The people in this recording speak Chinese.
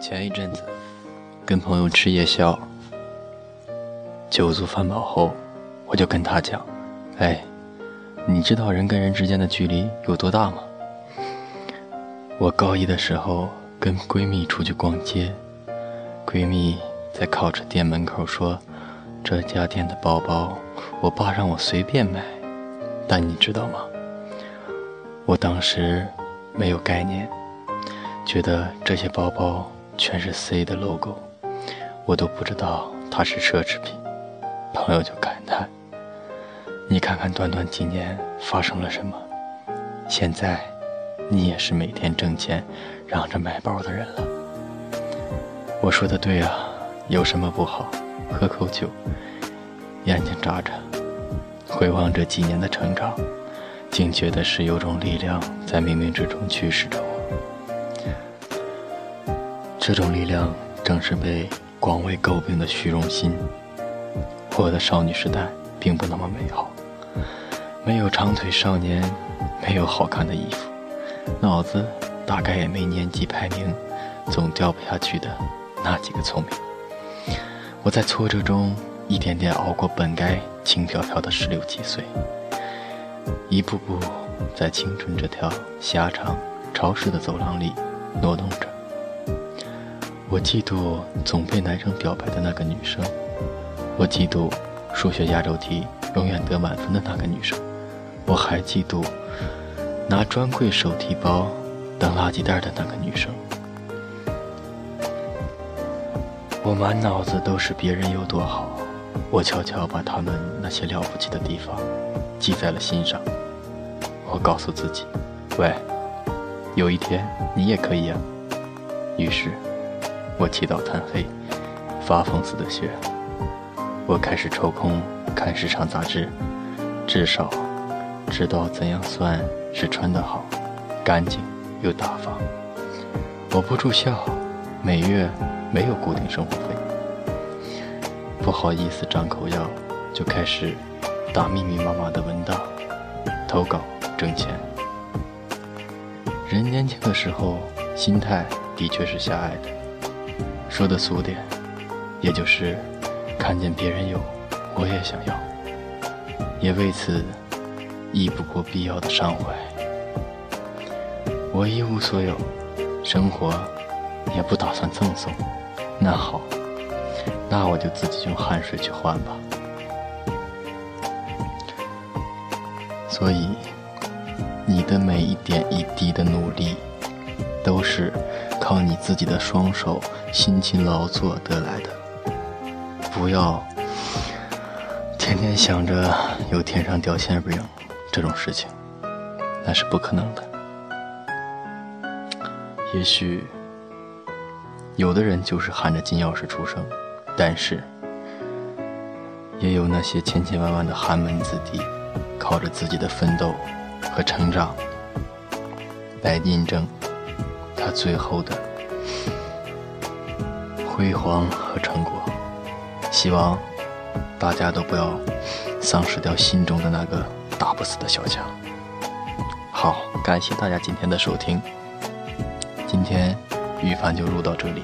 前一阵子跟朋友吃夜宵，酒足饭饱后，我就跟他讲：“哎，你知道人跟人之间的距离有多大吗？”我高一的时候跟闺蜜出去逛街，闺蜜在靠车店门口说：“这家店的包包，我爸让我随便买。”但你知道吗？我当时没有概念，觉得这些包包。全是 C 的 logo，我都不知道它是奢侈品。朋友就感叹：“你看看短短几年发生了什么？现在你也是每天挣钱嚷着买包的人了。”我说的对啊，有什么不好？喝口酒，眼睛眨眨，回望这几年的成长，竟觉得是有种力量在冥冥之中驱使着我。这种力量正是被广为诟病的虚荣心。我的少女时代并不那么美好，没有长腿少年，没有好看的衣服，脑子大概也没年级排名总掉不下去的那几个聪明。我在挫折中一点点熬过本该轻飘飘的十六七岁，一步步在青春这条狭长潮湿的走廊里挪动着。我嫉妒总被男生表白的那个女生，我嫉妒数学压轴题永远得满分的那个女生，我还嫉妒拿专柜手提包当垃圾袋的那个女生。我满脑子都是别人有多好，我悄悄把他们那些了不起的地方记在了心上。我告诉自己，喂，有一天你也可以呀。于是。我起早贪黑，发疯似的学。我开始抽空看时尚杂志，至少知道怎样算是穿得好、干净又大方。我不住校，每月没有固定生活费。不好意思张口要，就开始打密密麻麻的文档，投稿挣钱。人年轻的时候，心态的确是狭隘的。说的俗点，也就是看见别人有，我也想要，也为此亦不过必要的伤怀。我一无所有，生活也不打算赠送，那好，那我就自己用汗水去换吧。所以，你的每一点一滴的努力，都是。靠你自己的双手辛勤劳作得来的，不要天天想着有天上掉馅饼这种事情，那是不可能的。也许有的人就是含着金钥匙出生，但是也有那些千千万万的寒门子弟，靠着自己的奋斗和成长来印证。他最后的辉煌和成果，希望大家都不要丧失掉心中的那个打不死的小强。好，感谢大家今天的收听，今天雨凡就录到这里。